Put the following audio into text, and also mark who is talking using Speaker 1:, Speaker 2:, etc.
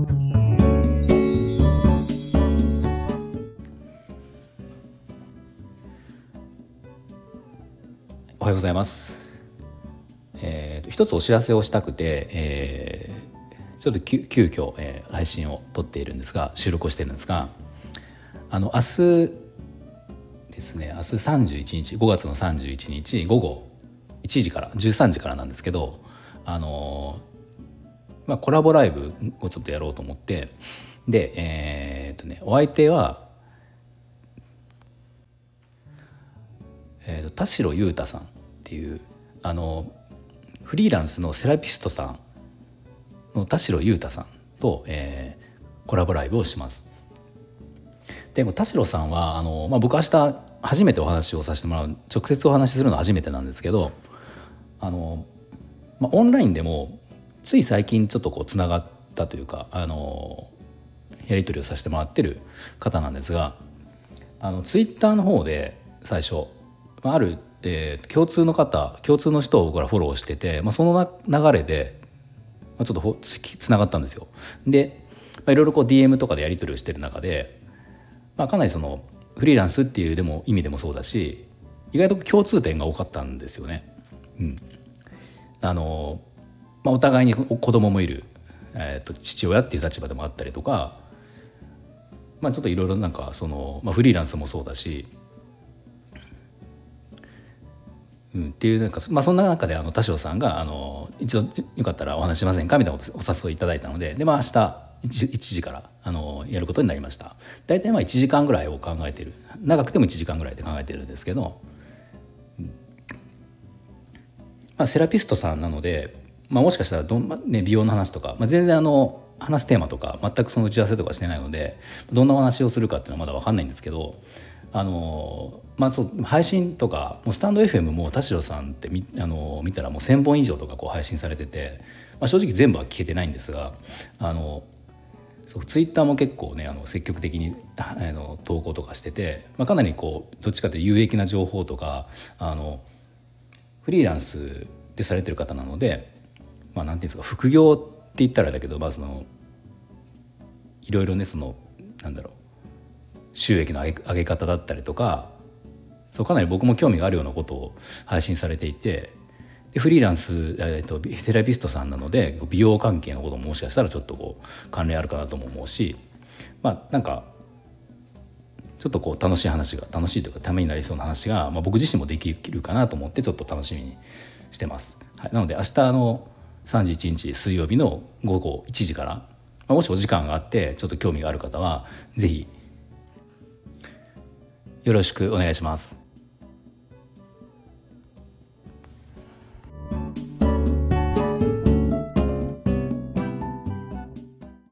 Speaker 1: おはようございます。えーと、一つお知らせをしたくて、えー、ちょっと急急遽、えー、配信を撮っているんですが収録をしてるんですがあの明日ですね明日31日5月の31日午後1時から13時からなんですけどあのまあ、コラボライブをちょっとやろうと思ってでえー、っとねお相手は、えー、と田代裕太さんっていうあのフリーランスのセラピストさんの田代裕太さんと、えー、コラボライブをします。で田代さんはあの、まあ、僕明日初めてお話をさせてもらう直接お話しするのは初めてなんですけどあの、まあ、オンラインでもつい最近ちょっとこうつながったというかあのやり取りをさせてもらってる方なんですがあのツイッターの方で最初ある、えー、共通の方共通の人を僕らフォローしてて、まあ、その流れで、まあ、ちょっとつながったんですよ。で、まあ、いろいろこう DM とかでやり取りをしてる中で、まあ、かなりそのフリーランスっていうでも意味でもそうだし意外と共通点が多かったんですよね。うん、あのまあ、お互いに子供もいる、えー、と父親っていう立場でもあったりとか、まあ、ちょっといろいろなんかその、まあ、フリーランスもそうだし、うん、っていうなんか、まあ、そんな中であの田代さんがあの一度よかったらお話しませんかみたいなことお誘いいただいたのでで、まあ、明日 1, 1時からあのやることになりました。大体まあ1時間ぐらいを考えてる。長くても1時間ぐらいで考えてるんですけど、まあ、セラピストさんなのでまあ、もしかしたらどん、ね、美容の話とか、まあ、全然あの話すテーマとか全くその打ち合わせとかしてないのでどんなお話をするかっていうのはまだ分かんないんですけどあの、まあ、そう配信とかもうスタンド FM も田代さんってみあの見たらもう1,000本以上とかこう配信されてて、まあ、正直全部は聞けてないんですがあのそうツイッターも結構ねあの積極的にあの投稿とかしてて、まあ、かなりこうどっちかというと有益な情報とかあのフリーランスでされてる方なのでまあなんていうんですか副業って言ったらだけどまあそのいろいろねそのなんだろう収益の上げ上げ方だったりとかそうかなり僕も興味があるようなことを配信されていてでフリーランス、えーと、セラピストさんなので美容関係のことももしかしたらちょっとこう関連あるかなとも思うしまあなんかちょっとこう楽しい話が楽しいというかためになりそうな話が、まあ、僕自身もできるかなと思ってちょっと楽しみにしてます。はい、なので明日の31日水曜日の午後1時から、まあ、もしお時間があってちょっと興味がある方は是非よろしくお願いします。